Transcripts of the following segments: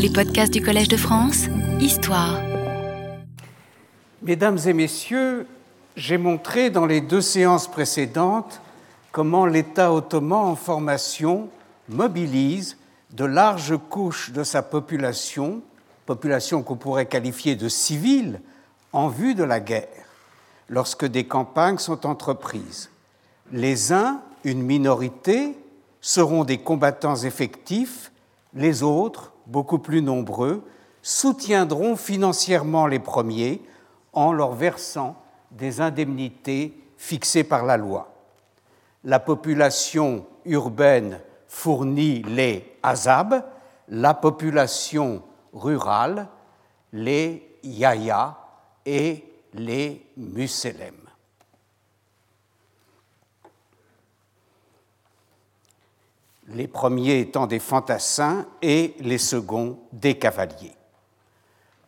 Les podcasts du Collège de France, Histoire. Mesdames et messieurs, j'ai montré dans les deux séances précédentes comment l'État ottoman en formation mobilise de larges couches de sa population, population qu'on pourrait qualifier de civile, en vue de la guerre, lorsque des campagnes sont entreprises. Les uns, une minorité, seront des combattants effectifs, les autres, beaucoup plus nombreux, soutiendront financièrement les premiers en leur versant des indemnités fixées par la loi. La population urbaine fournit les azab, la population rurale les yaya et les musélem. Les premiers étant des fantassins et les seconds des cavaliers.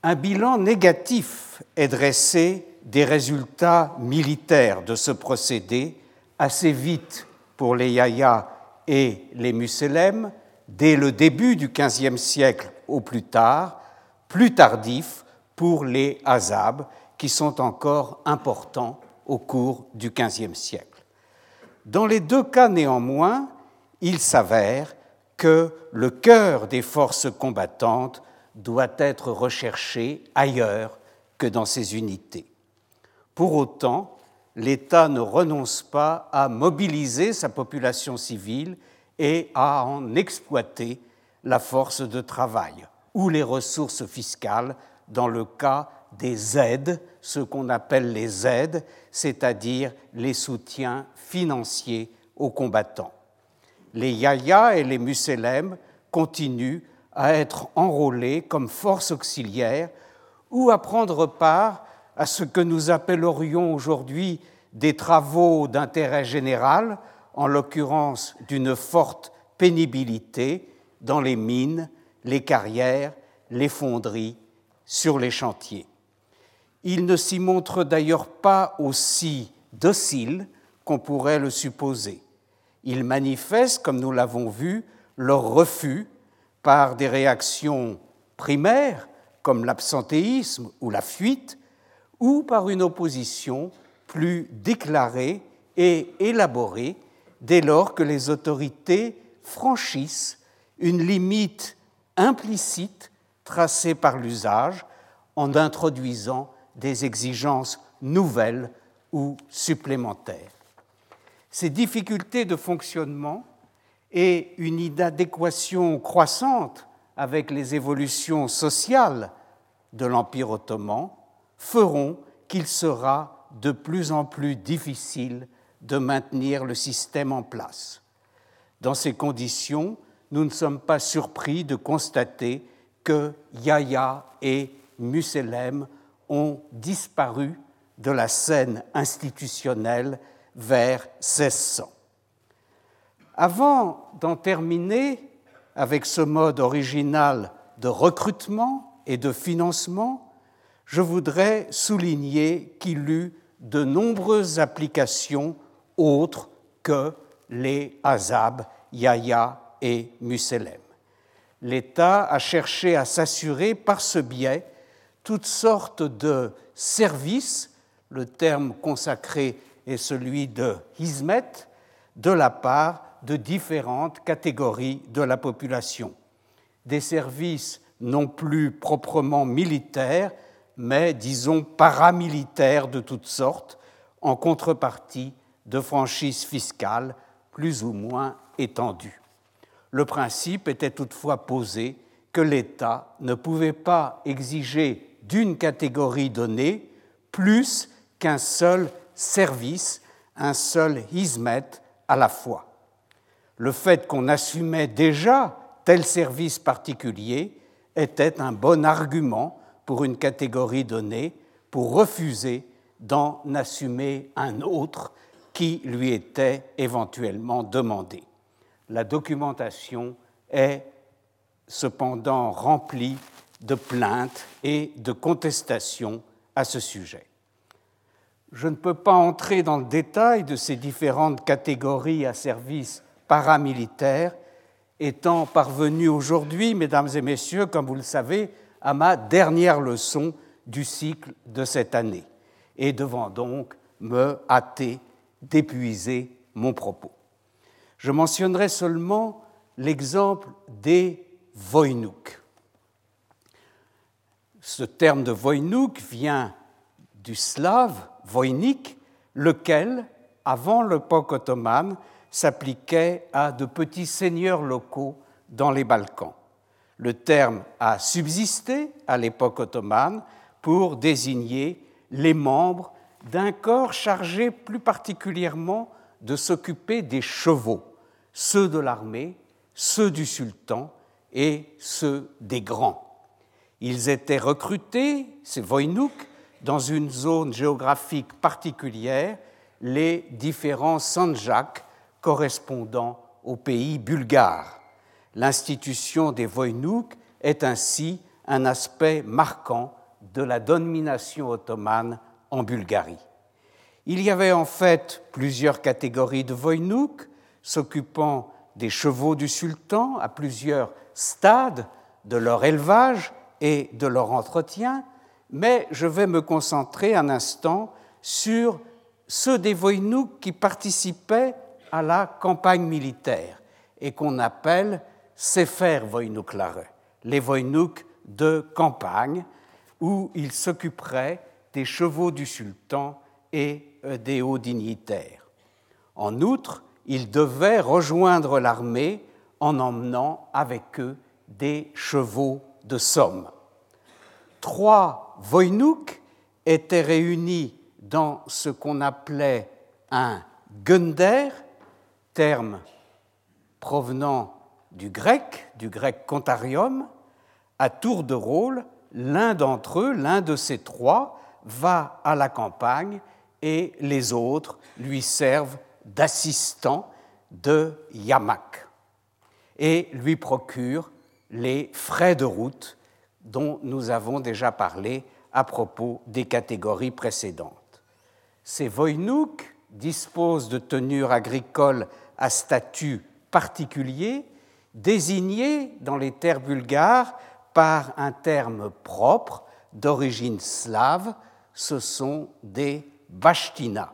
Un bilan négatif est dressé des résultats militaires de ce procédé assez vite pour les yayas et les musélèmes, dès le début du XVe siècle au plus tard, plus tardif pour les azabs, qui sont encore importants au cours du XVe siècle. Dans les deux cas néanmoins, il s'avère que le cœur des forces combattantes doit être recherché ailleurs que dans ces unités. Pour autant, l'État ne renonce pas à mobiliser sa population civile et à en exploiter la force de travail ou les ressources fiscales dans le cas des aides, ce qu'on appelle les aides, c'est-à-dire les soutiens financiers aux combattants les Yaya et les Musélem continuent à être enrôlés comme force auxiliaire ou à prendre part à ce que nous appellerions aujourd'hui des travaux d'intérêt général, en l'occurrence d'une forte pénibilité dans les mines, les carrières, les fonderies, sur les chantiers. Ils ne s'y montrent d'ailleurs pas aussi dociles qu'on pourrait le supposer. Ils manifestent, comme nous l'avons vu, leur refus par des réactions primaires, comme l'absentéisme ou la fuite, ou par une opposition plus déclarée et élaborée dès lors que les autorités franchissent une limite implicite tracée par l'usage en introduisant des exigences nouvelles ou supplémentaires. Ces difficultés de fonctionnement et une inadéquation croissante avec les évolutions sociales de l'Empire ottoman feront qu'il sera de plus en plus difficile de maintenir le système en place. Dans ces conditions, nous ne sommes pas surpris de constater que Yahya et Musselem ont disparu de la scène institutionnelle vers 1600. Avant d'en terminer avec ce mode original de recrutement et de financement, je voudrais souligner qu'il eut de nombreuses applications autres que les Azab, Yahya et Musselem. L'État a cherché à s'assurer par ce biais toutes sortes de services, le terme consacré et celui de Hizmet de la part de différentes catégories de la population. Des services non plus proprement militaires, mais disons paramilitaires de toutes sortes, en contrepartie de franchises fiscales plus ou moins étendues. Le principe était toutefois posé que l'État ne pouvait pas exiger d'une catégorie donnée plus qu'un seul service, un seul hizmet à la fois. Le fait qu'on assumait déjà tel service particulier était un bon argument pour une catégorie donnée pour refuser d'en assumer un autre qui lui était éventuellement demandé. La documentation est cependant remplie de plaintes et de contestations à ce sujet. Je ne peux pas entrer dans le détail de ces différentes catégories à service paramilitaire étant parvenu aujourd'hui, mesdames et messieurs, comme vous le savez, à ma dernière leçon du cycle de cette année, et devant donc me hâter d'épuiser mon propos. Je mentionnerai seulement l'exemple des Voynouks. Ce terme de Voynouk vient du slave voynik, lequel, avant l'époque ottomane, s'appliquait à de petits seigneurs locaux dans les Balkans. Le terme a subsisté à l'époque ottomane pour désigner les membres d'un corps chargé plus particulièrement de s'occuper des chevaux, ceux de l'armée, ceux du sultan et ceux des grands. Ils étaient recrutés, ces Voynouks, dans une zone géographique particulière, les différents sanjaks correspondant au pays bulgare. L'institution des Voynouks est ainsi un aspect marquant de la domination ottomane en Bulgarie. Il y avait en fait plusieurs catégories de Voynouks s'occupant des chevaux du sultan à plusieurs stades de leur élevage et de leur entretien, mais je vais me concentrer un instant sur ceux des Voynouks qui participaient à la campagne militaire et qu'on appelle Sefer Voynouklare, les Voynouks de campagne, où ils s'occuperaient des chevaux du sultan et euh, des hauts dignitaires. En outre, ils devaient rejoindre l'armée en emmenant avec eux des chevaux de somme. Trois Voynouks étaient réunis dans ce qu'on appelait un Gunder, terme provenant du grec, du grec contarium, à tour de rôle, l'un d'entre eux, l'un de ces trois, va à la campagne et les autres lui servent d'assistant de yamak et lui procurent les frais de route dont nous avons déjà parlé à propos des catégories précédentes. Ces voynouks disposent de tenures agricoles à statut particulier, désignés dans les terres bulgares par un terme propre d'origine slave, ce sont des bashtinas.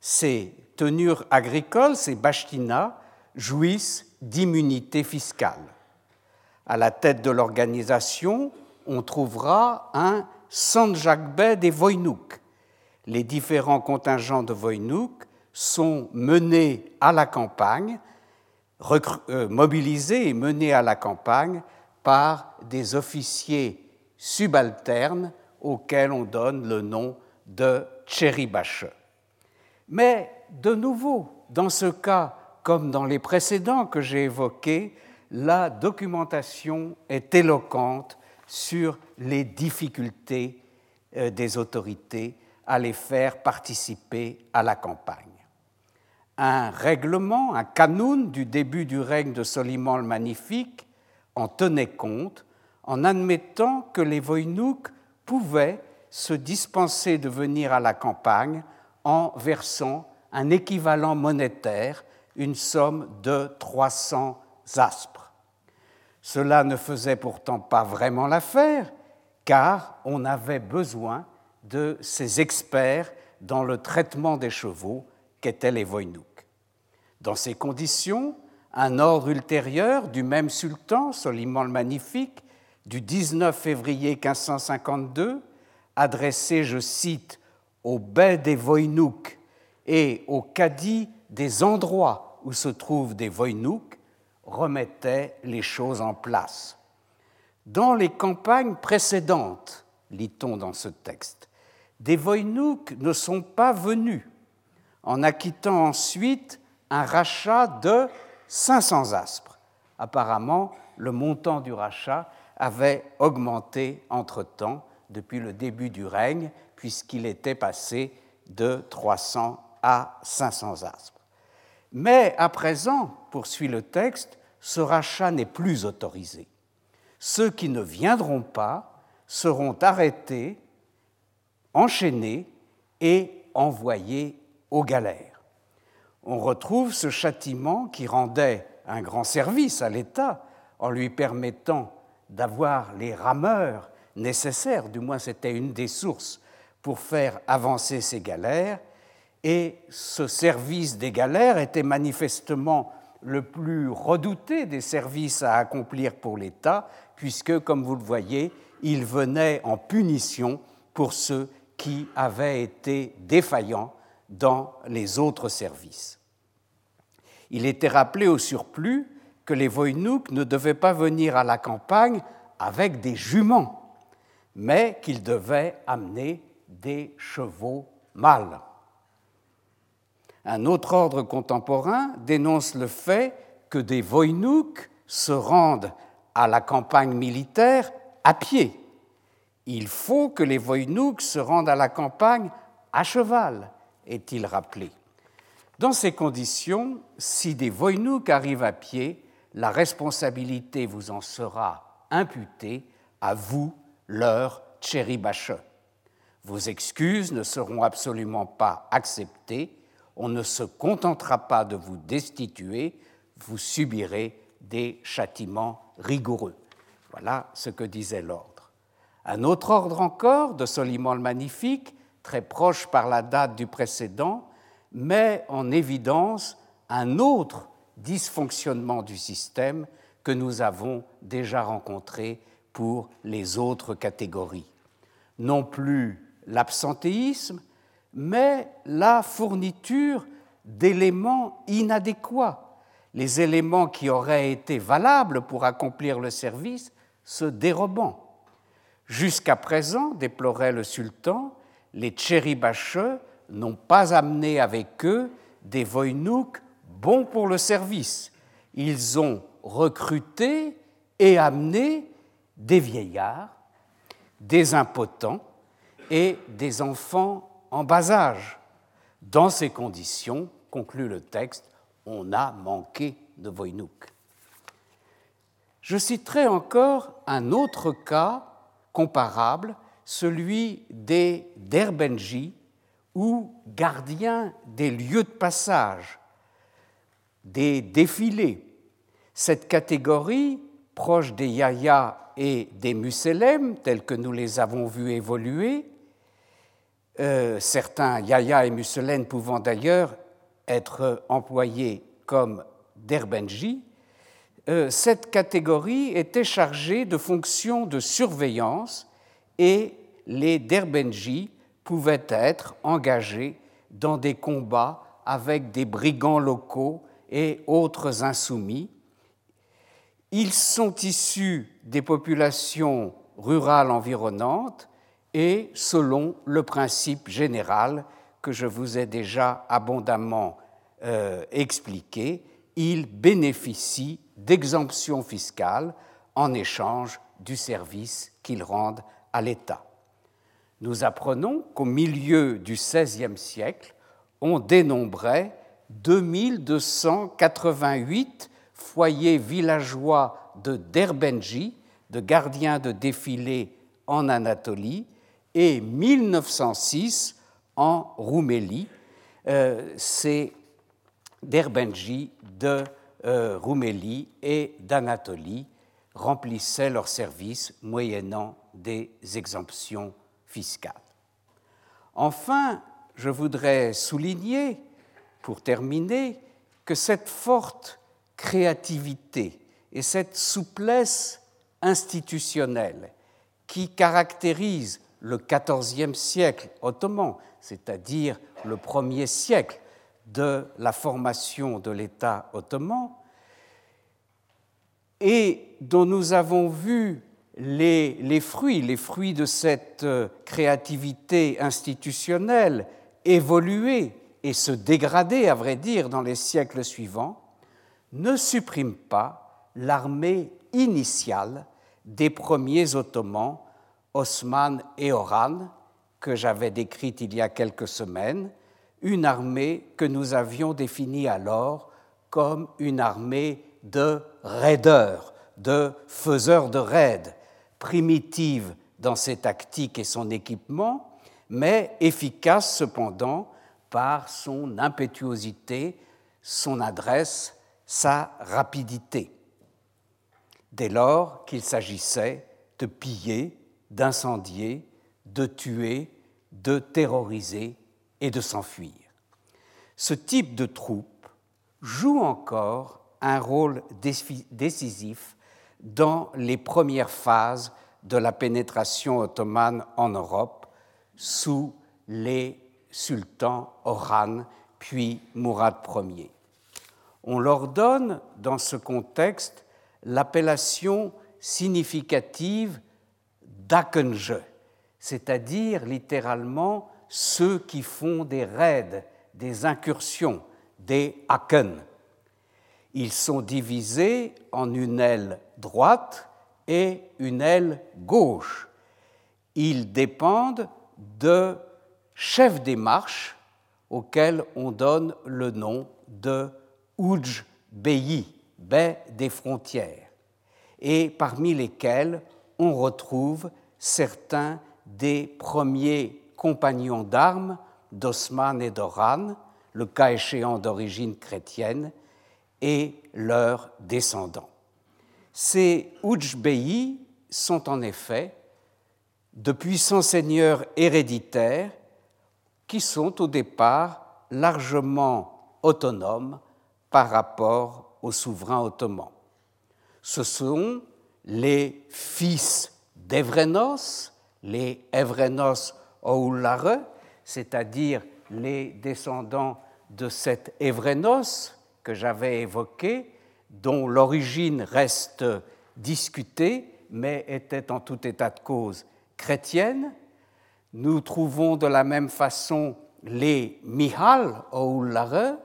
Ces tenures agricoles, ces bashtinas, jouissent d'immunité fiscale. À la tête de l'organisation, on trouvera un Sanjakbey des Voynouks. Les différents contingents de Voynouks sont menés à la campagne, euh, mobilisés et menés à la campagne par des officiers subalternes auxquels on donne le nom de Tcheribache. Mais de nouveau, dans ce cas comme dans les précédents que j'ai évoqués, la documentation est éloquente sur les difficultés euh, des autorités à les faire participer à la campagne. Un règlement, un canoun du début du règne de Soliman le Magnifique en tenait compte en admettant que les Voynouks pouvaient se dispenser de venir à la campagne en versant un équivalent monétaire, une somme de 300 aspres. Cela ne faisait pourtant pas vraiment l'affaire, car on avait besoin de ces experts dans le traitement des chevaux qu'étaient les Voynouks. Dans ces conditions, un ordre ultérieur du même sultan, Soliman le Magnifique, du 19 février 1552, adressé, je cite, aux baies des Voynouks et aux cadis des endroits où se trouvent des Voynouks, remettait les choses en place. Dans les campagnes précédentes, lit-on dans ce texte, des Voynouks ne sont pas venus, en acquittant ensuite un rachat de 500 aspres. Apparemment, le montant du rachat avait augmenté entre-temps depuis le début du règne, puisqu'il était passé de 300 à 500 aspres. Mais à présent, poursuit le texte, ce rachat n'est plus autorisé. Ceux qui ne viendront pas seront arrêtés, enchaînés et envoyés aux galères. On retrouve ce châtiment qui rendait un grand service à l'État en lui permettant d'avoir les rameurs nécessaires, du moins c'était une des sources pour faire avancer ces galères, et ce service des galères était manifestement le plus redouté des services à accomplir pour l'État, puisque, comme vous le voyez, il venait en punition pour ceux qui avaient été défaillants dans les autres services. Il était rappelé au surplus que les Voïnouks ne devaient pas venir à la campagne avec des juments, mais qu'ils devaient amener des chevaux mâles. Un autre ordre contemporain dénonce le fait que des Voïnouks se rendent à la campagne militaire à pied. Il faut que les Voïnouks se rendent à la campagne à cheval, est-il rappelé. Dans ces conditions, si des Voïnouks arrivent à pied, la responsabilité vous en sera imputée à vous, leur Tchéribache. Vos excuses ne seront absolument pas acceptées, on ne se contentera pas de vous destituer, vous subirez des châtiments rigoureux. Voilà ce que disait l'ordre. Un autre ordre encore de Soliman le Magnifique, très proche par la date du précédent, met en évidence un autre dysfonctionnement du système que nous avons déjà rencontré pour les autres catégories. Non plus l'absentéisme, mais la fourniture d'éléments inadéquats, les éléments qui auraient été valables pour accomplir le service se dérobant. Jusqu'à présent, déplorait le sultan, les tchéribacheux n'ont pas amené avec eux des voïnouks bons pour le service. Ils ont recruté et amené des vieillards, des impotents et des enfants en bas âge. Dans ces conditions, conclut le texte, on a manqué de Voynouk. Je citerai encore un autre cas comparable, celui des Derbenji, ou gardiens des lieux de passage, des défilés. Cette catégorie, proche des Yaya et des Muselem, tels que nous les avons vus évoluer, euh, certains Yaya et Musselène pouvant d'ailleurs être employés comme derbenji, euh, cette catégorie était chargée de fonctions de surveillance et les derbenji pouvaient être engagés dans des combats avec des brigands locaux et autres insoumis. Ils sont issus des populations rurales environnantes et selon le principe général que je vous ai déjà abondamment euh, expliqué, ils bénéficient d'exemptions fiscales en échange du service qu'ils rendent à l'État. Nous apprenons qu'au milieu du XVIe siècle, on dénombrait 2288 foyers villageois de Derbenji, de gardiens de défilé en Anatolie, et 1906 en Roumélie. Euh, c'est d'Erbenji de euh, Roumélie et d'Anatolie remplissaient leurs services moyennant des exemptions fiscales. Enfin, je voudrais souligner, pour terminer, que cette forte créativité et cette souplesse institutionnelle qui caractérise le XIVe siècle ottoman, c'est-à-dire le premier siècle de la formation de l'État ottoman, et dont nous avons vu les, fruits, les fruits de cette euh, créativité institutionnelle évoluer et se dégrader, à vrai dire, dans les siècles suivants, ne supprime pas l'armée initiale des premiers Ottomans Osman et Oran, que j'avais décrite il y a quelques semaines, une armée que nous avions définie alors comme une armée de raideurs, de faiseurs de raids, primitive dans ses tactiques et son équipement, mais efficace cependant par son impétuosité, son adresse, sa rapidité, dès lors qu'il s'agissait de piller, d'incendier, de tuer, de terroriser et de s'enfuir. Ce type de troupe joue encore un rôle décisif dans les premières phases de la pénétration ottomane en Europe sous les sultans Oran puis Mourad Ier. On leur donne dans ce contexte l'appellation significative d'Akenje, c'est-à-dire littéralement ceux qui font des raids, des incursions, des Aken. Ils sont divisés en une aile droite et une aile gauche. Ils dépendent de chefs des marches auxquels on donne le nom de Ouj Beyi, baie des frontières, et parmi lesquels on retrouve certains des premiers compagnons d'armes d'Osman et d'Oran, le cas échéant d'origine chrétienne, et leurs descendants. Ces Oujbeyi sont en effet de puissants seigneurs héréditaires qui sont au départ largement autonomes par rapport aux souverains ottomans. Ce sont les fils d'Evrenos, les Evrenos Oulare, c'est-à-dire les descendants de cet Evrenos que j'avais évoqué, dont l'origine reste discutée, mais était en tout état de cause chrétienne. Nous trouvons de la même façon les Mihal Oulare,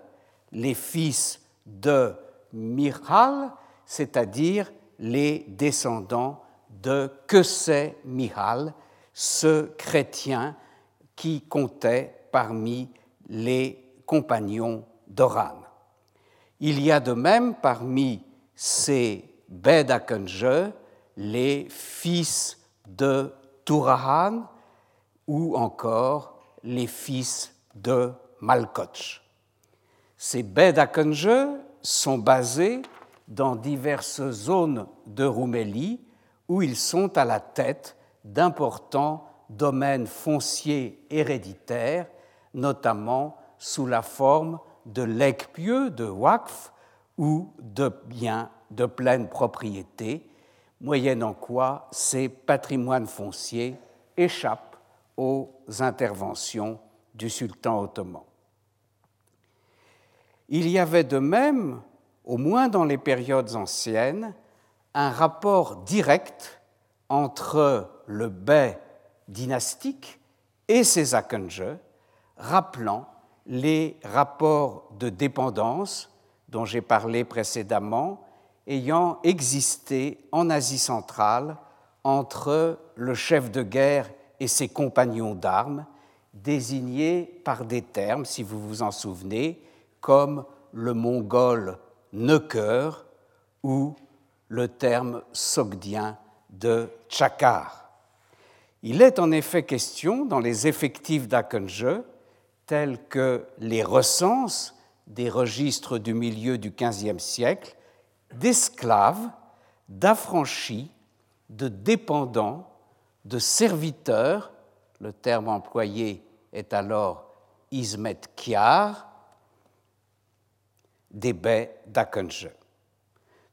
les fils de Mihal, c'est-à-dire les descendants de Kesé Mihal, ce chrétien qui comptait parmi les compagnons d'Oran. Il y a de même parmi ces Bedakenje les fils de Turahan ou encore les fils de Malkoch. Ces Bedakenje sont basés dans diverses zones de Roumélie où ils sont à la tête d'importants domaines fonciers héréditaires, notamment sous la forme de legs pieux, de waqf ou de biens de pleine propriété, moyennant quoi ces patrimoines fonciers échappent aux interventions du sultan ottoman. Il y avait de même, au moins dans les périodes anciennes, un rapport direct entre le bey dynastique et ses Akenje, rappelant les rapports de dépendance dont j'ai parlé précédemment ayant existé en Asie centrale entre le chef de guerre et ses compagnons d'armes, désignés par des termes, si vous vous en souvenez, comme le mongol Neuker ou le terme sogdien de Tchakar. Il est en effet question dans les effectifs d'Akenje, tels que les recenses des registres du milieu du XVe siècle, d'esclaves, d'affranchis, de dépendants, de serviteurs, le terme employé est alors Ismet Kiar, des baies d'Akenje.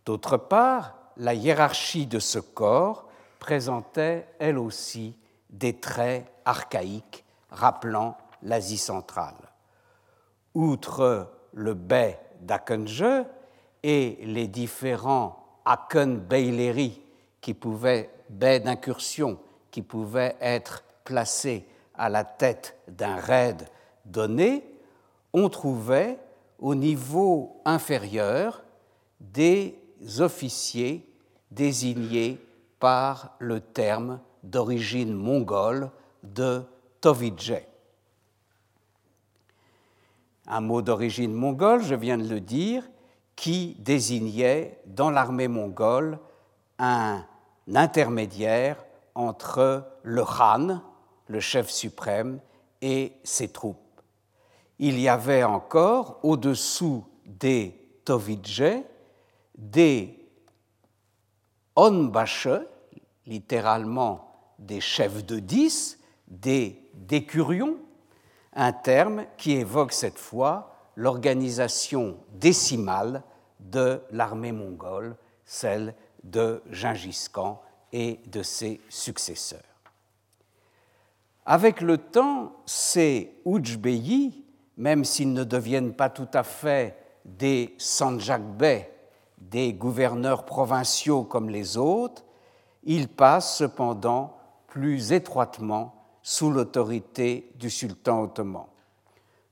D'autre part, la hiérarchie de ce corps présentait elle aussi des traits archaïques rappelant l'Asie centrale. Outre le bey d'Akenje et les différents Aken Beyleri qui pouvaient, baies d'incursion, qui pouvaient être placés à la tête d'un raid donné, on trouvait au niveau inférieur des officiers désignés par le terme d'origine mongole de Tovidje. Un mot d'origine mongole, je viens de le dire, qui désignait dans l'armée mongole un intermédiaire entre le Khan, le chef suprême, et ses troupes. Il y avait encore, au-dessous des Tovidje, des Onbache, littéralement des chefs de dix, des décurions, un terme qui évoque cette fois l'organisation décimale de l'armée mongole, celle de Gengis Khan et de ses successeurs. Avec le temps, ces Oujbeyi, même s'ils ne deviennent pas tout à fait des Sanjakbey, des gouverneurs provinciaux comme les autres, ils passent cependant plus étroitement sous l'autorité du sultan ottoman.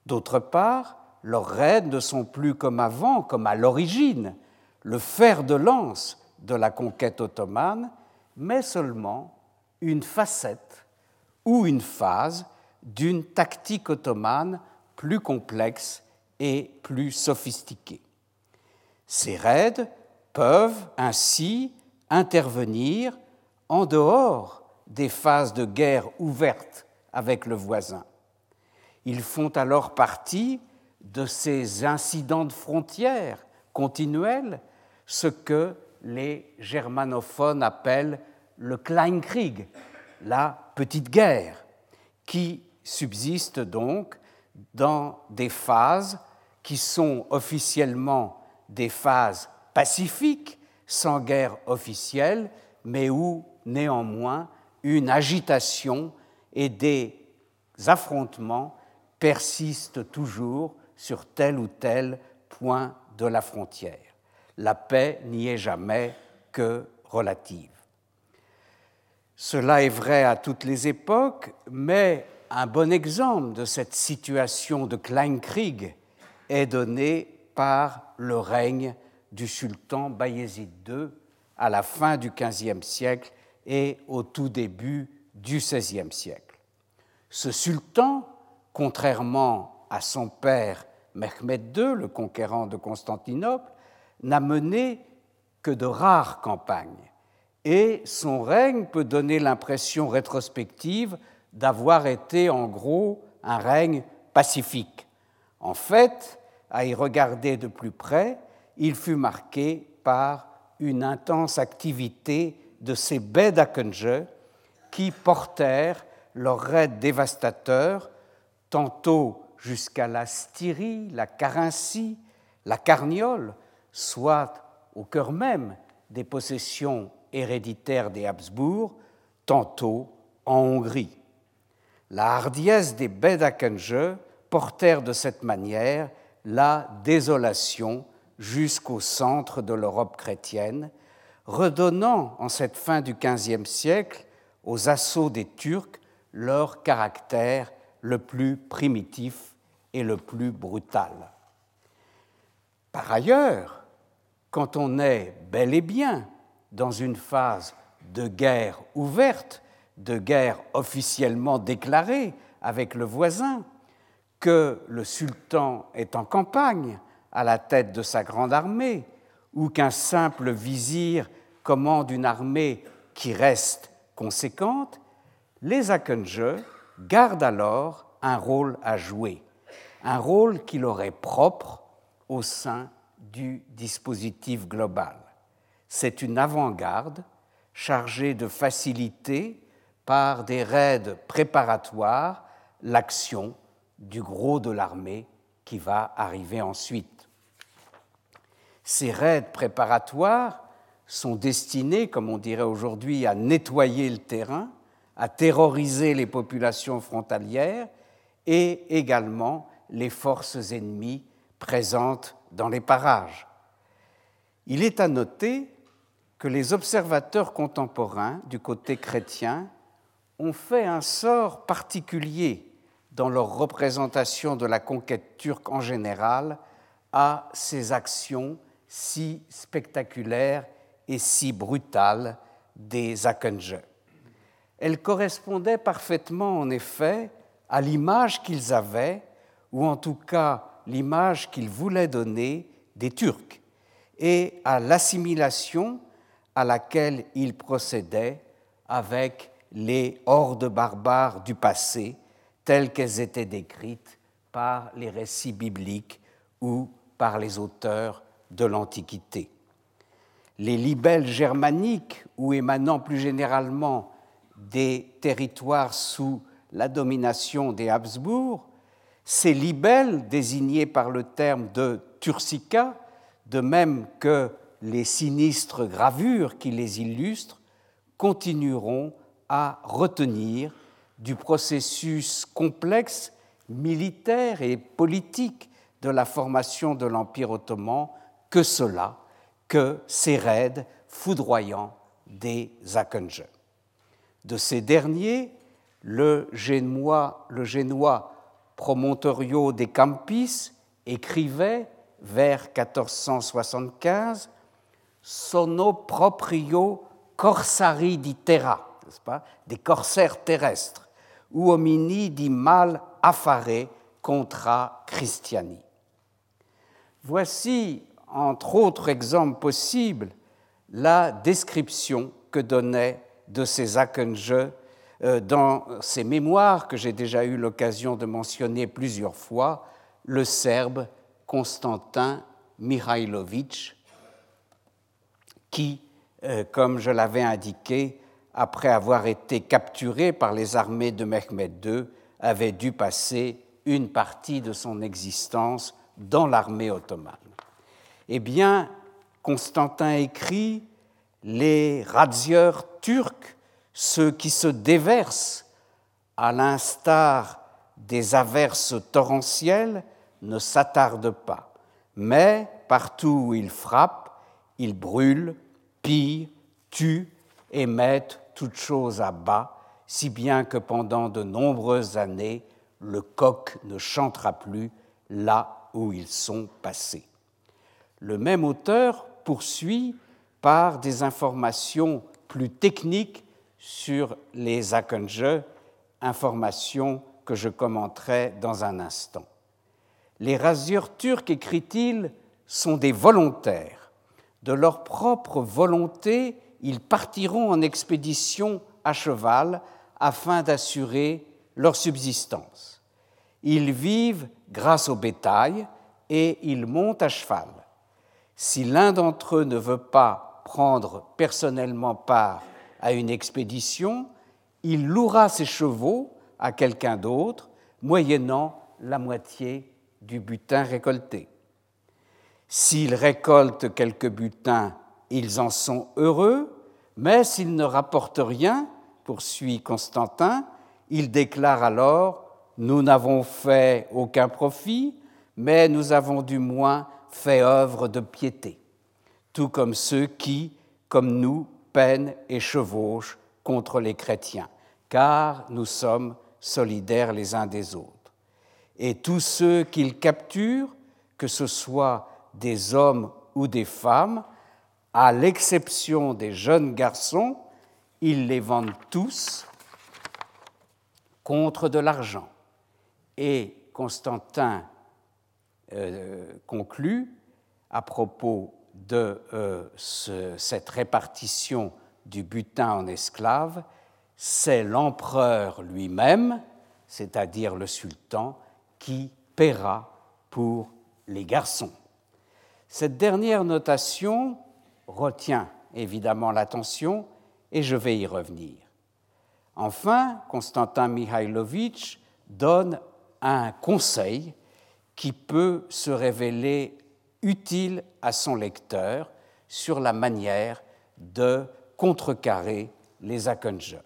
D'autre part, leurs raids ne sont plus comme avant, comme à l'origine, le fer de lance de la conquête ottomane, mais seulement une facette ou une phase d'une tactique ottomane plus complexe et plus sophistiquée. Ces raids peuvent ainsi intervenir en dehors des phases de guerre ouvertes avec le voisin. Ils font alors partie de ces incidents de frontières continuels, ce que les germanophones appellent le Kleinkrieg, la petite guerre, qui subsiste donc dans des phases qui sont officiellement des phases pacifiques, sans guerre officielle, mais où néanmoins une agitation et des affrontements persistent toujours sur tel ou tel point de la frontière. La paix n'y est jamais que relative. Cela est vrai à toutes les époques, mais un bon exemple de cette situation de Kleinkrieg est donné par le règne du sultan Bayezid II à la fin du XVe siècle et au tout début du XVIe siècle. Ce sultan, contrairement à son père Mehmed II, le conquérant de Constantinople, n'a mené que de rares campagnes et son règne peut donner l'impression rétrospective d'avoir été en gros un règne pacifique. En fait, à y regarder de plus près, il fut marqué par une intense activité de ces baies d'Akenje qui portèrent leurs raids dévastateurs, tantôt jusqu'à la Styrie, la Carinthie, la Carniole, soit au cœur même des possessions héréditaires des Habsbourg, tantôt en Hongrie. La hardiesse des baies d'Akenje portèrent de cette manière la désolation jusqu'au centre de l'Europe chrétienne, redonnant en cette fin du XVe siècle aux assauts des Turcs leur caractère le plus primitif et le plus brutal. Par ailleurs, quand on est bel et bien dans une phase de guerre ouverte, de guerre officiellement déclarée avec le voisin, que le sultan est en campagne à la tête de sa grande armée, ou qu'un simple vizir commande une armée qui reste conséquente, les Akenje gardent alors un rôle à jouer, un rôle qui leur est propre au sein du dispositif global. C'est une avant-garde chargée de faciliter par des raids préparatoires l'action du gros de l'armée qui va arriver ensuite. Ces raids préparatoires sont destinés, comme on dirait aujourd'hui, à nettoyer le terrain, à terroriser les populations frontalières et également les forces ennemies présentes dans les parages. Il est à noter que les observateurs contemporains du côté chrétien ont fait un sort particulier dans leur représentation de la conquête turque en général à ces actions si spectaculaires et si brutales des Akenje. Elles correspondaient parfaitement, en effet, à l'image qu'ils avaient, ou en tout cas l'image qu'ils voulaient donner des Turcs, et à l'assimilation à laquelle ils procédaient avec les hordes barbares du passé, telles qu'elles étaient décrites par les récits bibliques ou par les auteurs de l'Antiquité. Les libelles germaniques, ou émanant plus généralement des territoires sous la domination des Habsbourg, ces libelles, désignées par le terme de Turcica, de même que les sinistres gravures qui les illustrent, continueront à retenir du processus complexe militaire et politique de la formation de l'Empire ottoman que cela, que ces raids foudroyants des Akhenje. De ces derniers, le génois, le génois Promontorio de Campis écrivait vers 1475 Sono proprio corsari di terra, pas, des corsaires terrestres, uomini di mal affare contra Christiani. Voici, entre autres exemples possibles, la description que donnait de ces Akenje euh, dans ses mémoires que j'ai déjà eu l'occasion de mentionner plusieurs fois, le Serbe Constantin Mihailovic, qui, euh, comme je l'avais indiqué, après avoir été capturé par les armées de Mehmed II, avait dû passer une partie de son existence dans l'armée ottomane. Eh bien, Constantin écrit Les razzieurs turcs, ceux qui se déversent à l'instar des averses torrentielles, ne s'attardent pas, mais partout où ils frappent, ils brûlent, pillent, tuent et mettent toutes choses à bas, si bien que pendant de nombreuses années, le coq ne chantera plus là où ils sont passés. Le même auteur poursuit par des informations plus techniques sur les Akenje, informations que je commenterai dans un instant. Les rasieurs turcs, écrit-il, sont des volontaires. De leur propre volonté, ils partiront en expédition à cheval afin d'assurer leur subsistance. Ils vivent grâce au bétail et ils montent à cheval. Si l'un d'entre eux ne veut pas prendre personnellement part à une expédition, il louera ses chevaux à quelqu'un d'autre, moyennant la moitié du butin récolté. S'ils récoltent quelques butins, ils en sont heureux, mais s'ils ne rapportent rien, poursuit Constantin, il déclare alors Nous n'avons fait aucun profit, mais nous avons du moins fait œuvre de piété, tout comme ceux qui, comme nous, peinent et chevauchent contre les chrétiens, car nous sommes solidaires les uns des autres. Et tous ceux qu'ils capturent, que ce soit des hommes ou des femmes, à l'exception des jeunes garçons, ils les vendent tous contre de l'argent. Et Constantin euh, conclut à propos de euh, cette répartition du butin en esclaves, c'est l'empereur lui-même, c'est-à-dire le sultan, qui paiera pour les garçons. Cette dernière notation retient évidemment l'attention et je vais y revenir. Enfin, Constantin Mihailovitch donne un conseil qui peut se révéler utile à son lecteur sur la manière de contrecarrer les Akenja.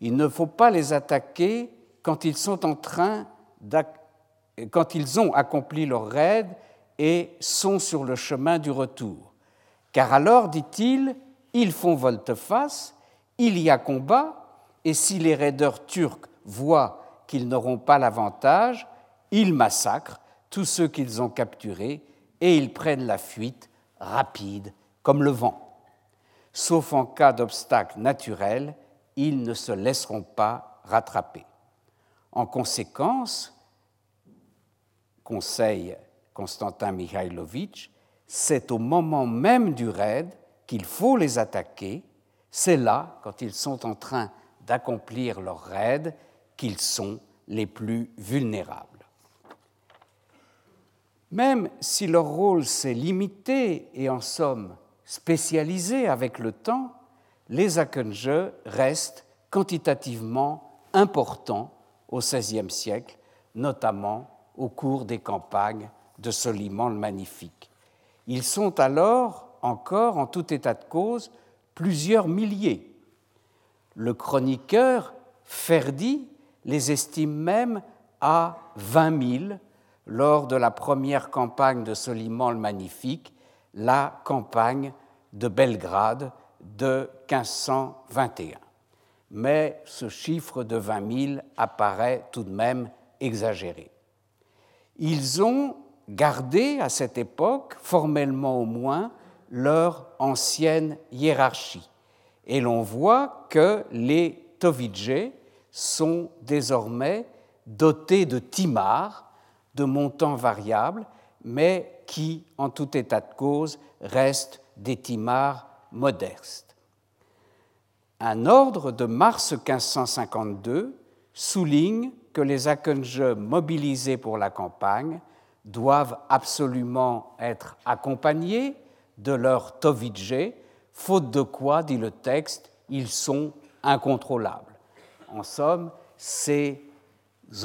Il ne faut pas les attaquer quand ils sont en train quand ils ont accompli leur raid et sont sur le chemin du retour. Car alors, dit-il, ils font volte-face, il y a combat, et si les raideurs turcs voient qu'ils n'auront pas l'avantage, ils massacrent tous ceux qu'ils ont capturés et ils prennent la fuite rapide comme le vent. Sauf en cas d'obstacle naturel, ils ne se laisseront pas rattraper. En conséquence, conseille Constantin Mihailovitch, c'est au moment même du raid qu'il faut les attaquer, c'est là, quand ils sont en train d'accomplir leur raid, qu'ils sont les plus vulnérables. Même si leur rôle s'est limité et en somme spécialisé avec le temps, les Akenje restent quantitativement importants au XVIe siècle, notamment au cours des campagnes de Soliman le Magnifique. Ils sont alors encore, en tout état de cause, plusieurs milliers. Le chroniqueur Ferdi les estime même à 20 000 lors de la première campagne de Soliman le Magnifique, la campagne de Belgrade de 1521. Mais ce chiffre de 20 000 apparaît tout de même exagéré. Ils ont gardé à cette époque, formellement au moins, leur ancienne hiérarchie. Et l'on voit que les Tovidjé sont désormais dotés de timars de montants variables, mais qui, en tout état de cause, restent des timars modestes. Un ordre de mars 1552 souligne que les Akenje mobilisés pour la campagne doivent absolument être accompagnés de leurs Tovidje, faute de quoi, dit le texte, ils sont incontrôlables. En somme, ces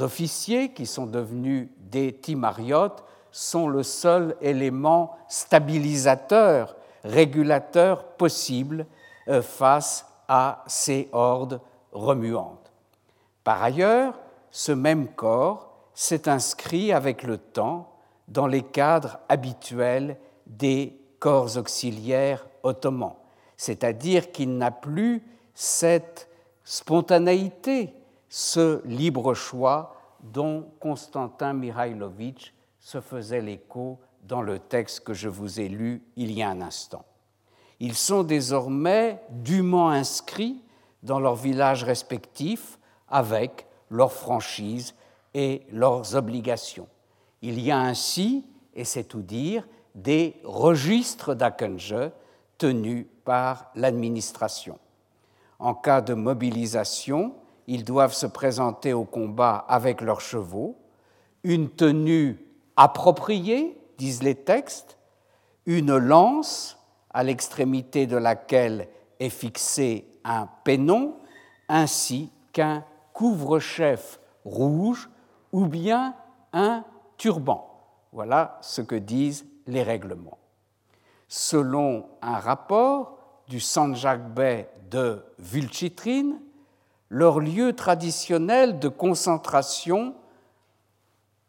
officiers qui sont devenus des timariotes sont le seul élément stabilisateur, régulateur possible euh, face à ces hordes remuantes. Par ailleurs, ce même corps s'est inscrit avec le temps dans les cadres habituels des corps auxiliaires ottomans, c'est-à-dire qu'il n'a plus cette spontanéité, ce libre choix dont Constantin Mihailovitch se faisait l'écho dans le texte que je vous ai lu il y a un instant. Ils sont désormais dûment inscrits dans leurs villages respectifs avec leurs franchises et leurs obligations. Il y a ainsi, et c'est tout dire, des registres d'Akenje tenus par l'administration. En cas de mobilisation, ils doivent se présenter au combat avec leurs chevaux, une tenue appropriée, disent les textes, une lance à l'extrémité de laquelle est fixé un pénon, ainsi qu'un couvre-chef rouge ou bien un turban. Voilà ce que disent les règlements. Selon un rapport du Sanjakbey de Vulchitrine, leur lieu traditionnel de concentration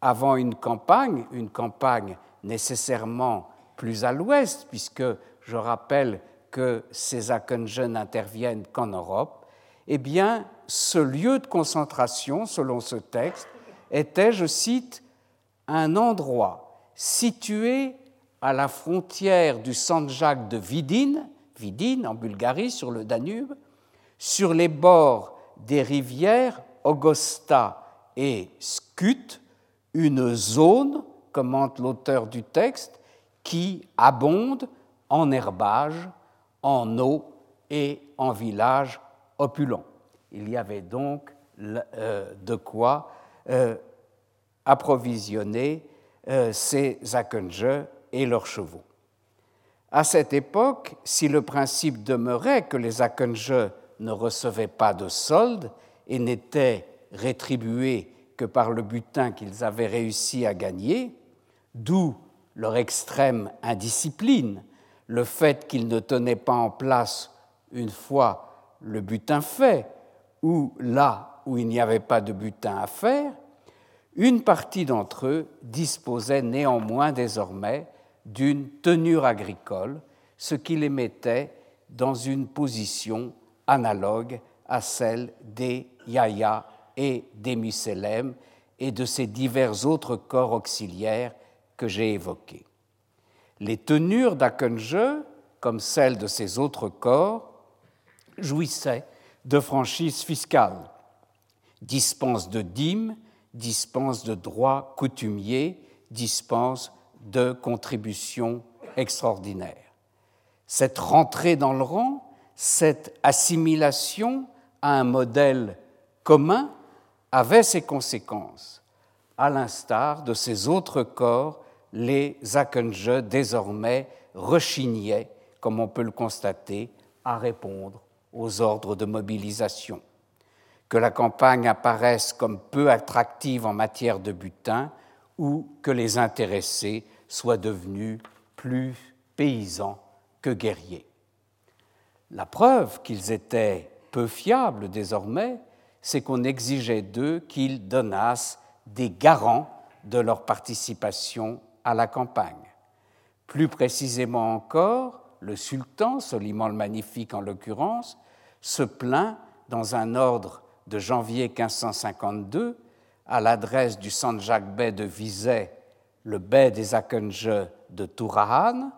avant une campagne, une campagne nécessairement plus à l'ouest, puisque je rappelle que ces Akenje n'interviennent qu'en Europe, eh bien, ce lieu de concentration, selon ce texte, était, je cite, un endroit situé à la frontière du Sanjak de Vidin, Vidin en Bulgarie, sur le Danube, sur les bords des rivières Augusta et Skut, une zone, commente l'auteur du texte, qui abonde en herbage, en eau et en village opulent. Il y avait donc euh, de quoi euh, approvisionner euh, ces Akenje et leurs chevaux. À cette époque, si le principe demeurait que les Akenje ne recevaient pas de solde et n'étaient rétribués que par le butin qu'ils avaient réussi à gagner, d'où leur extrême indiscipline, le fait qu'ils ne tenaient pas en place une fois le butin fait, ou là où il n'y avait pas de butin à faire, une partie d'entre eux disposait néanmoins désormais d'une tenure agricole, ce qui les mettait dans une position analogue à celle des Yaya et des Musélem et de ces divers autres corps auxiliaires que j'ai évoqués. Les tenures d'Akenje, comme celles de ces autres corps, jouissaient de franchises fiscales, dispense de dîmes, dispense de droits coutumiers, dispense de contributions extraordinaires. Cette rentrée dans le rang cette assimilation à un modèle commun avait ses conséquences, à l'instar de ces autres corps les Akenje désormais rechignaient, comme on peut le constater, à répondre aux ordres de mobilisation. Que la campagne apparaisse comme peu attractive en matière de butin ou que les intéressés soient devenus plus paysans que guerriers. La preuve qu'ils étaient peu fiables désormais, c'est qu'on exigeait d'eux qu'ils donnassent des garants de leur participation à la campagne. Plus précisément encore, le sultan, Soliman le Magnifique en l'occurrence, se plaint dans un ordre de janvier 1552 à l'adresse du Sanjak Bey de Vizet, le bey des Akenje de Tourahan.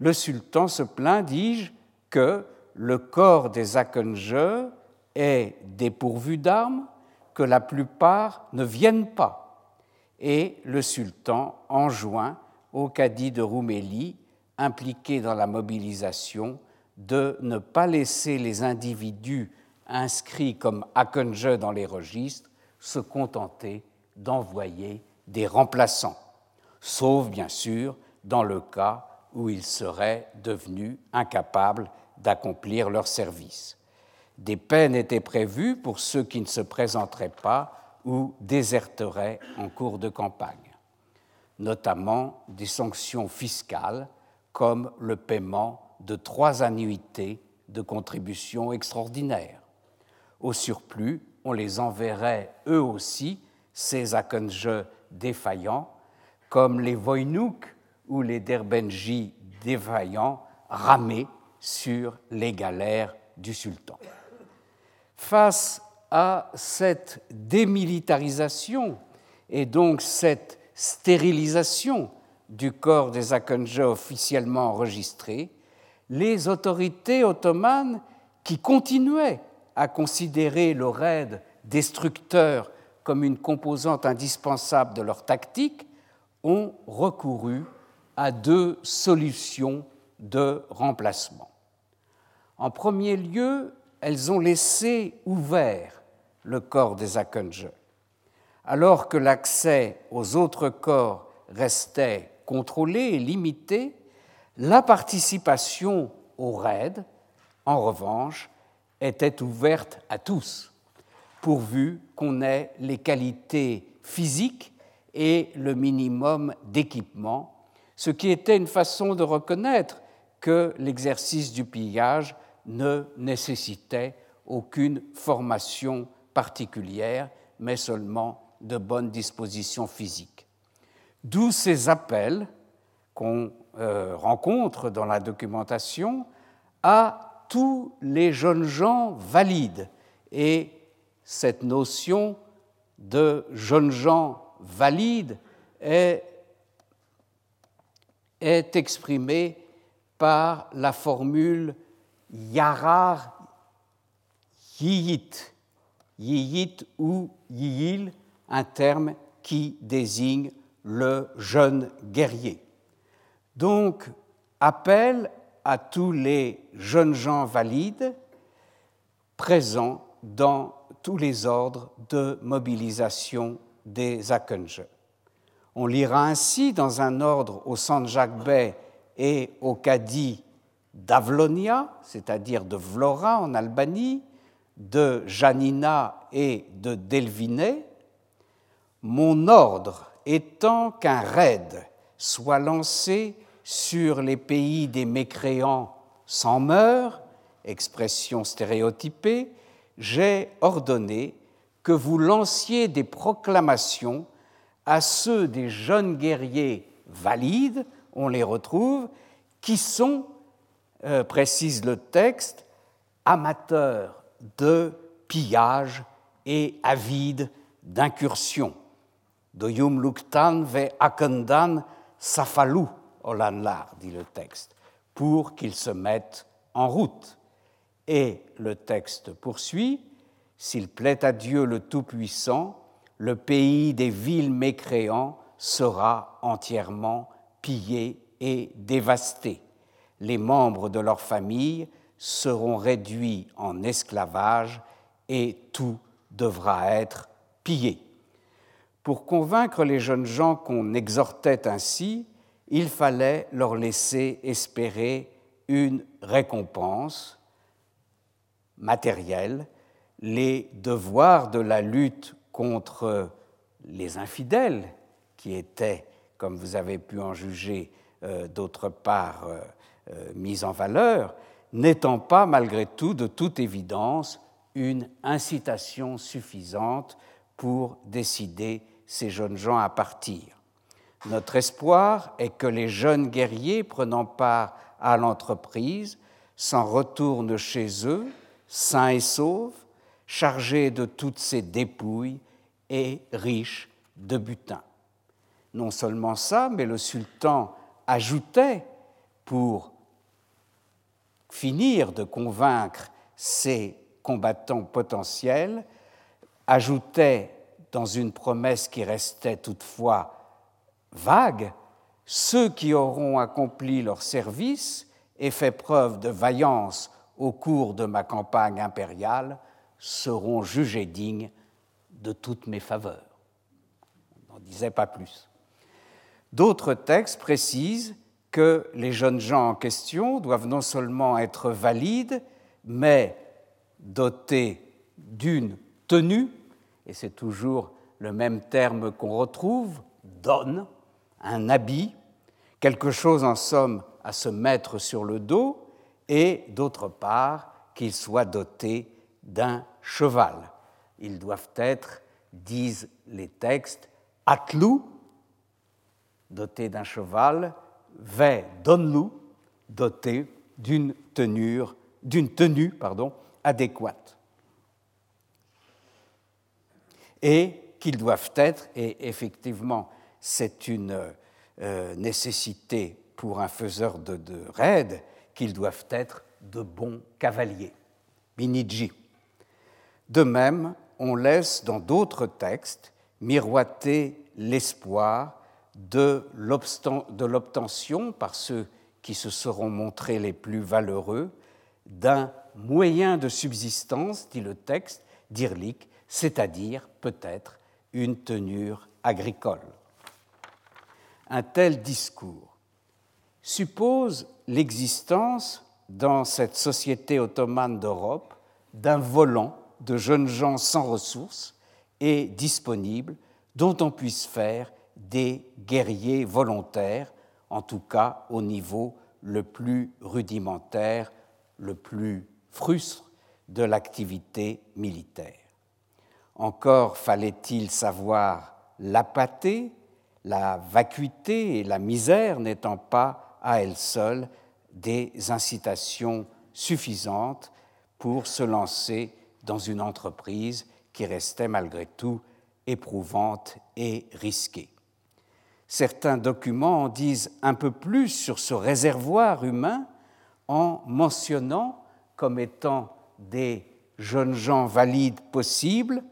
Le sultan se plaint, dis-je, que le corps des Akenje est dépourvu d'armes, que la plupart ne viennent pas. Et le sultan enjoint au cadi de Roumélie, impliqué dans la mobilisation, de ne pas laisser les individus inscrits comme Akenje dans les registres se contenter d'envoyer des remplaçants, sauf bien sûr dans le cas où ils seraient devenus incapables d'accomplir leur service. Des peines étaient prévues pour ceux qui ne se présenteraient pas ou déserteraient en cours de campagne, notamment des sanctions fiscales comme le paiement de trois annuités de contributions extraordinaires. Au surplus, on les enverrait eux aussi, ces Akenje défaillants, comme les Voynouk ou les Derbenji défaillants, ramés sur les galères du sultan. Face à cette démilitarisation et donc cette stérilisation du corps des Akenje officiellement enregistrés, les autorités ottomanes qui continuaient à considérer le raid destructeur comme une composante indispensable de leur tactique ont recouru à deux solutions de remplacement. En premier lieu, elles ont laissé ouvert le corps des Akenje. Alors que l'accès aux autres corps restait contrôlé et limité, la participation au raid, en revanche, était ouverte à tous, pourvu qu'on ait les qualités physiques et le minimum d'équipement, ce qui était une façon de reconnaître que l'exercice du pillage ne nécessitait aucune formation particulière, mais seulement de bonnes dispositions physiques. D'où ces appels qu'on euh, rencontre dans la documentation à tous les jeunes gens valides. Et cette notion de jeunes gens valides est, exprimée par la formule Yarar Yiyit, Yiyit ou Yiyil, un terme qui désigne le jeune guerrier. Donc, appel à tous les jeunes gens valides présents dans tous les ordres de mobilisation des Akenje. On lira ainsi dans un ordre au Sanjak Bey et au Cadi d'Avlonia, c'est-à-dire de Vlora en Albanie, de Janina et de Delvine, mon ordre étant qu'un raid soit lancé sur les pays des mécréants sans mœurs, expression stéréotypée, j'ai ordonné que vous lanciez des proclamations à ceux des jeunes guerriers valides, on les retrouve, qui sont euh, précise le texte, amateur de pillage et avide d'incursion. Doyum luktan ve akendan safalu dit le texte, pour qu'ils se mettent en route. Et le texte poursuit S'il plaît à Dieu le Tout-Puissant, le pays des villes mécréants sera entièrement pillé et dévasté les membres de leur famille seront réduits en esclavage et tout devra être pillé. Pour convaincre les jeunes gens qu'on exhortait ainsi, il fallait leur laisser espérer une récompense matérielle, les devoirs de la lutte contre les infidèles, qui étaient, comme vous avez pu en juger, euh, d'autre part euh, euh, mis en valeur, n'étant pas malgré tout, de toute évidence, une incitation suffisante pour décider ces jeunes gens à partir. Notre espoir est que les jeunes guerriers prenant part à l'entreprise s'en retournent chez eux, sains et saufs, chargés de toutes ces dépouilles et riches de butin. Non seulement ça, mais le sultan ajoutait, pour finir de convaincre ces combattants potentiels, ajoutait dans une promesse qui restait toutefois vague, ceux qui auront accompli leur service et fait preuve de vaillance au cours de ma campagne impériale seront jugés dignes de toutes mes faveurs. On n'en disait pas plus. D'autres textes précisent que les jeunes gens en question doivent non seulement être valides, mais dotés d'une tenue, et c'est toujours le même terme qu'on retrouve, donne, un habit, quelque chose en somme à se mettre sur le dos, et d'autre part qu'ils soient dotés d'un cheval. Ils doivent être, disent les textes, atlou, dotés d'un cheval, ve donlu, doté d'une tenue, d'une tenue pardon, adéquate. Et qu'ils doivent être, et effectivement c'est une euh, nécessité pour un faiseur de, de raids, qu'ils doivent être de bons cavaliers. Biniji. De même, on laisse dans d'autres textes miroiter l'espoir de l'obtention par ceux qui se seront montrés les plus valeureux d'un moyen de subsistance, dit le texte d'Irlik, c'est-à-dire peut-être une tenure agricole. Un tel discours suppose l'existence dans cette société ottomane d'Europe d'un volant de jeunes gens sans ressources et disponibles dont on puisse faire des guerriers volontaires, en tout cas au niveau le plus rudimentaire, le plus frustre de l'activité militaire. Encore fallait-il savoir l'apathie, la vacuité et la misère n'étant pas à elles seules des incitations suffisantes pour se lancer dans une entreprise qui restait malgré tout éprouvante et risquée. Certains documents en disent un peu plus sur ce réservoir humain en mentionnant comme étant des jeunes gens valides possibles,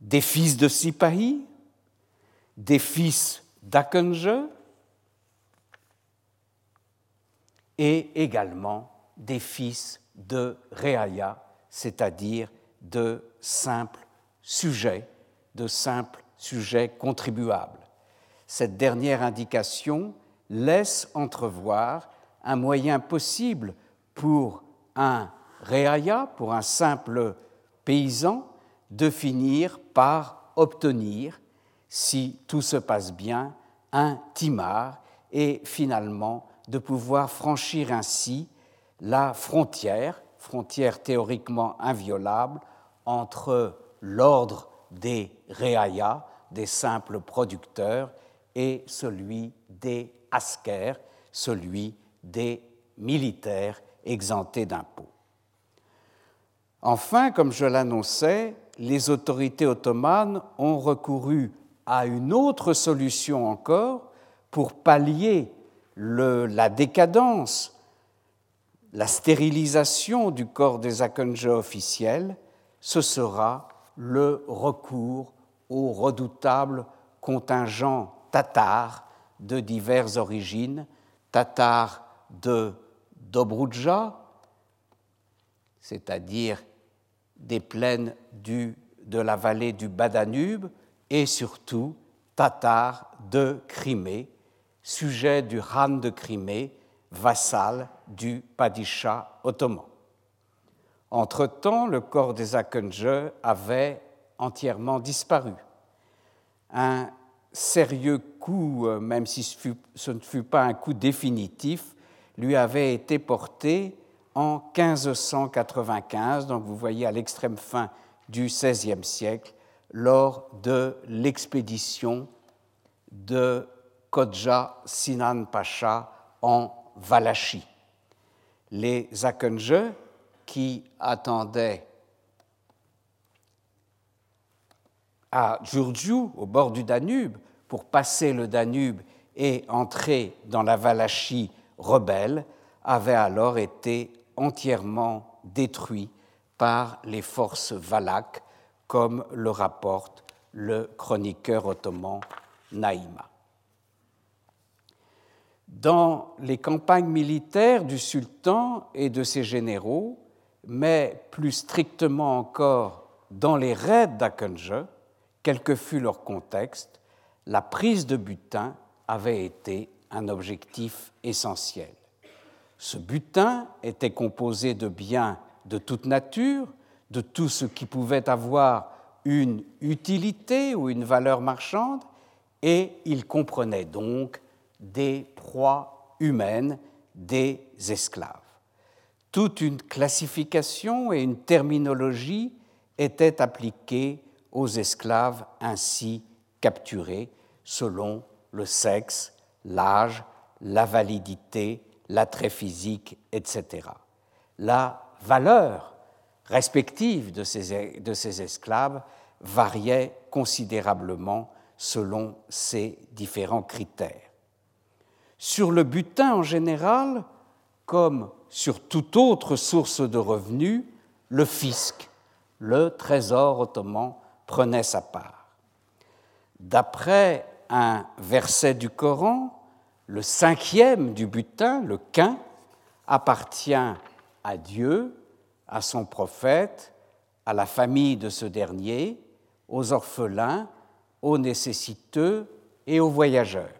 des fils de Sipahi, des fils d'Akenje et également des fils de Reaya, c'est-à-dire de simples sujets, de simples sujets contribuables. Cette dernière indication laisse entrevoir un moyen possible pour un réaya, pour un simple paysan, de finir par obtenir, si tout se passe bien, un timar et finalement de pouvoir franchir ainsi la frontière, frontière théoriquement inviolable, entre l'ordre des réayas, des simples producteurs, et celui des askers, celui des militaires exemptés d'impôts. Enfin, comme je l'annonçais, les autorités ottomanes ont recouru à une autre solution encore pour pallier la décadence, la stérilisation du corps des Akonja officiels, ce sera le recours au redoutable contingent tatars de diverses origines, tatars de Dobroudja, c'est-à-dire des plaines de la vallée du Badanube, et surtout tatar de Crimée, sujet du Khan de Crimée, vassal du Padishah ottoman. Entre-temps, le corps des Akenje avait entièrement disparu. Un sérieux coup, euh, même si ce, ne fut pas un coup définitif, lui avait été porté en 1595, donc vous voyez à l'extrême fin du XVIe siècle, lors de l'expédition de Kodja Sinan Pacha en Valachie. Les Akenje, qui attendaient à Giurgiu, au bord du Danube, pour passer le Danube et entrer dans la Valachie rebelle, avaient alors été entièrement détruits par les forces valaques, comme le rapporte le chroniqueur ottoman Naïma. Dans les campagnes militaires du sultan et de ses généraux, mais plus strictement encore dans les raids d'Akenje, quel que fût leur contexte, la prise de butin avait été un objectif essentiel. Ce butin était composé de biens de toute nature, de tout ce qui pouvait avoir une utilité ou une valeur marchande, et il comprenait donc des proies humaines, des esclaves. Toute une classification et une terminologie étaient appliquées aux esclaves ainsi capturés selon le sexe, l'âge, la validité, l'attrait physique, etc. La valeur respective de ces, de ces esclaves variait considérablement selon ces différents critères. Sur le butin en général, comme sur toute autre source de revenus, le fisc, le trésor ottoman, prenait sa part. D'après un verset du Coran, le cinquième du butin, le quin, appartient à Dieu, à son prophète, à la famille de ce dernier, aux orphelins, aux nécessiteux et aux voyageurs.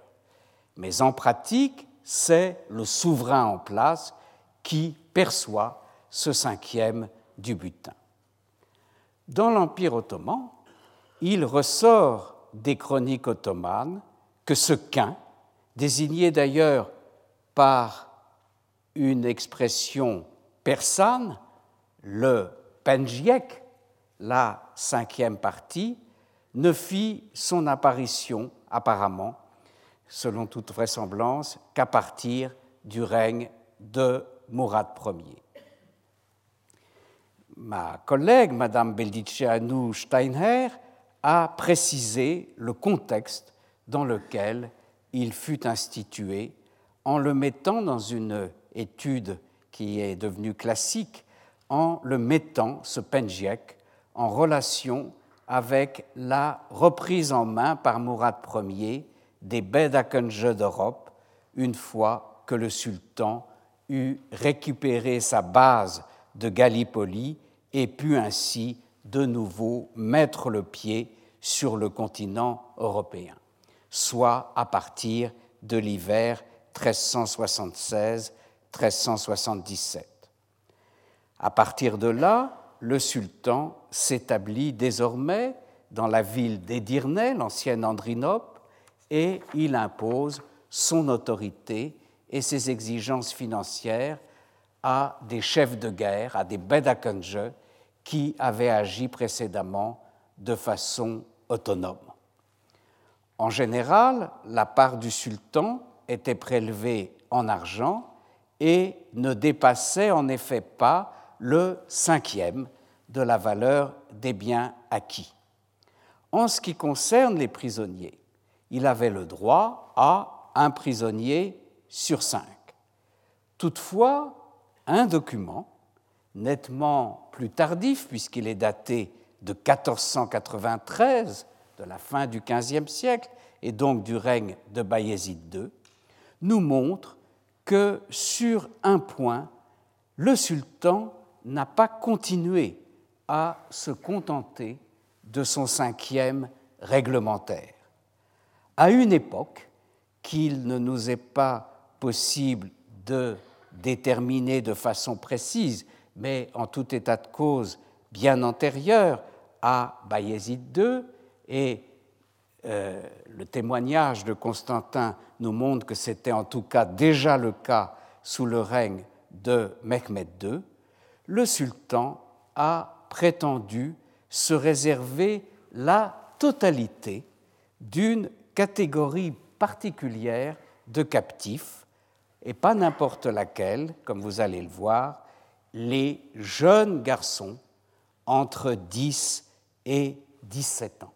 Mais en pratique, c'est le souverain en place qui perçoit ce cinquième du butin. Dans l'Empire ottoman, il ressort des chroniques ottomanes que ce quin, désigné d'ailleurs par une expression persane, le penjiek, la cinquième partie, ne fit son apparition apparemment, selon toute vraisemblance, qu'à partir du règne de Mourad Ier. Ma collègue, Madame Beldiceanu Steinher, a précisé le contexte dans lequel il fut institué en le mettant dans une étude qui est devenue classique, en le mettant, ce Penjiek, en relation avec la reprise en main par Mourad Ier des Bedakenje d'Europe une fois que le sultan eut récupéré sa base de Gallipoli et put ainsi de nouveau mettre le pied sur le continent européen, soit à partir de l'hiver 1376-1377. À partir de là, le sultan s'établit désormais dans la ville d'Edirne, l'ancienne Andrinople, et il impose son autorité et ses exigences financières à des chefs de guerre, à des Bedakange qui avaient agi précédemment de façon autonome. En général, la part du sultan était prélevée en argent et ne dépassait en effet pas le cinquième de la valeur des biens acquis. En ce qui concerne les prisonniers, il avait le droit à un prisonnier sur cinq. Toutefois, un document, nettement plus tardif puisqu'il est daté de 1493, de la fin du XVe siècle, et donc du règne de Bayezid II, nous montre que sur un point, le sultan n'a pas continué à se contenter de son cinquième réglementaire. À une époque qu'il ne nous est pas possible de déterminer de façon précise, mais en tout état de cause bien antérieure à Bayezid II, et euh, le témoignage de Constantin nous montre que c'était en tout cas déjà le cas sous le règne de Mehmed II, le sultan a prétendu se réserver la totalité d'une catégorie particulière de captifs, et pas n'importe laquelle, comme vous allez le voir, les jeunes garçons entre 10 et 17 ans,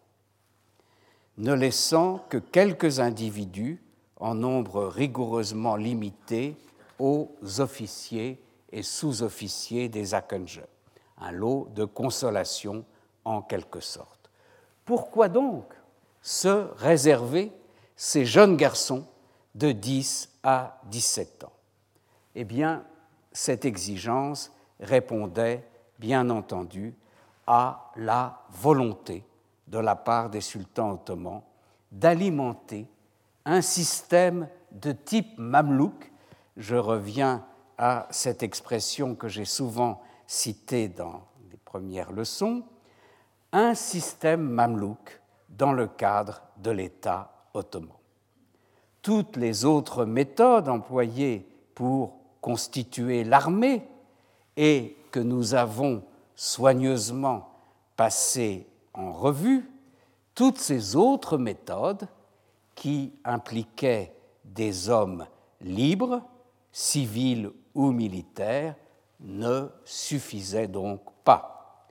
ne laissant que quelques individus en nombre rigoureusement limité aux officiers et sous-officiers des Akenje, un lot de consolation en quelque sorte. Pourquoi donc se réserver ces jeunes garçons de 10 à 17 ans? Eh bien, cette exigence répondait, bien entendu, à la volonté de la part des sultans ottomans d'alimenter un système de type mamelouk. Je reviens à cette expression que j'ai souvent citée dans les premières leçons, un système mamelouk dans le cadre de l'État ottoman. Toutes les autres méthodes employées pour constituer l'armée et que nous avons soigneusement passées en revue, toutes ces autres méthodes qui impliquaient des hommes libres, civils ou militaires, ne suffisaient donc pas.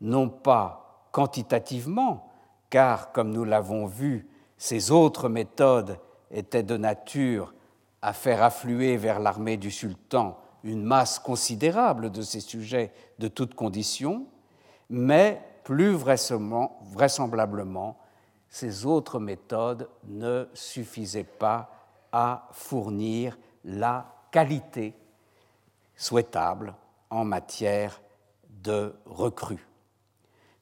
Non pas quantitativement, car comme nous l'avons vu, ces autres méthodes étaient de nature à faire affluer vers l'armée du sultan une masse considérable de ces sujets de toutes conditions, mais plus vraisemblablement, ces autres méthodes ne suffisaient pas à fournir la qualité souhaitable en matière de recrues.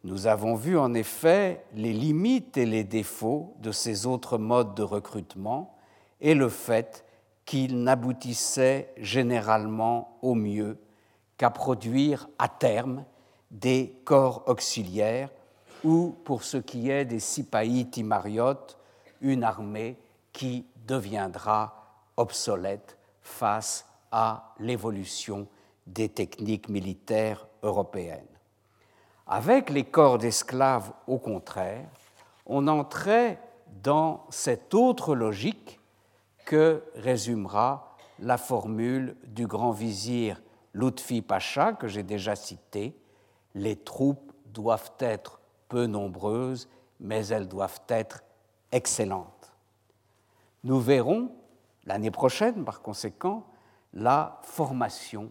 Nous avons vu en effet les limites et les défauts de ces autres modes de recrutement et le fait qu'ils n'aboutissaient généralement au mieux qu'à produire à terme des corps auxiliaires ou, pour ce qui est des Sipaï timariotes, une armée qui deviendra obsolète face à l'évolution des techniques militaires européennes. Avec les corps d'esclaves, au contraire, on entrait dans cette autre logique que résumera la formule du grand vizir Lutfi Pacha que j'ai déjà citée, les troupes doivent être peu nombreuses, mais elles doivent être excellentes. Nous verrons l'année prochaine, par conséquent, la formation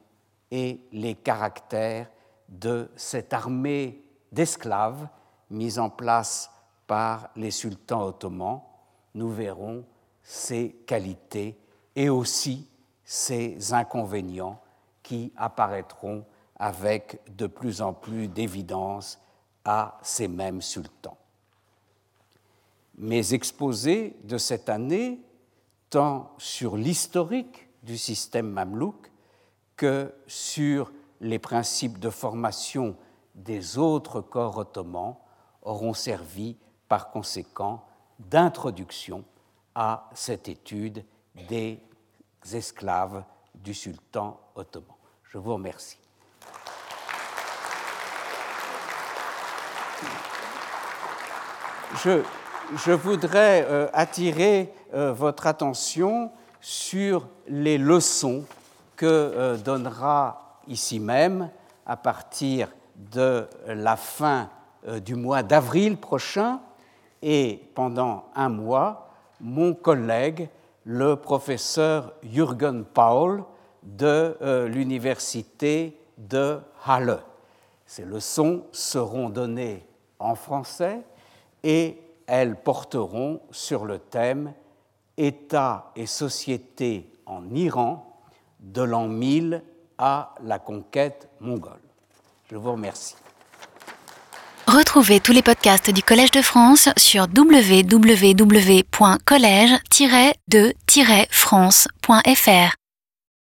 et les caractères de cette armée d'esclaves mise en place par les sultans ottomans. Nous verrons ses qualités et aussi ses inconvénients qui apparaîtront avec de plus en plus d'évidence à ces mêmes sultans. Mes exposés de cette année, tant sur l'historique du système mamelouk que sur les principes de formation des autres corps ottomans, auront servi par conséquent d'introduction à cette étude des esclaves du sultan ottoman. Je vous remercie. Je, voudrais euh, attirer euh, votre attention sur les leçons que euh, donnera ici même, à partir de la fin du mois d'avril prochain et pendant un mois, mon collègue, le professeur Jürgen Paul de l'Université de Halle. Ces leçons seront données en français et elles porteront sur le thème État et société en Iran de l'an 1000 à la conquête mongole. Je vous remercie. Retrouvez tous les podcasts du Collège de France sur www.collège-de-france.fr.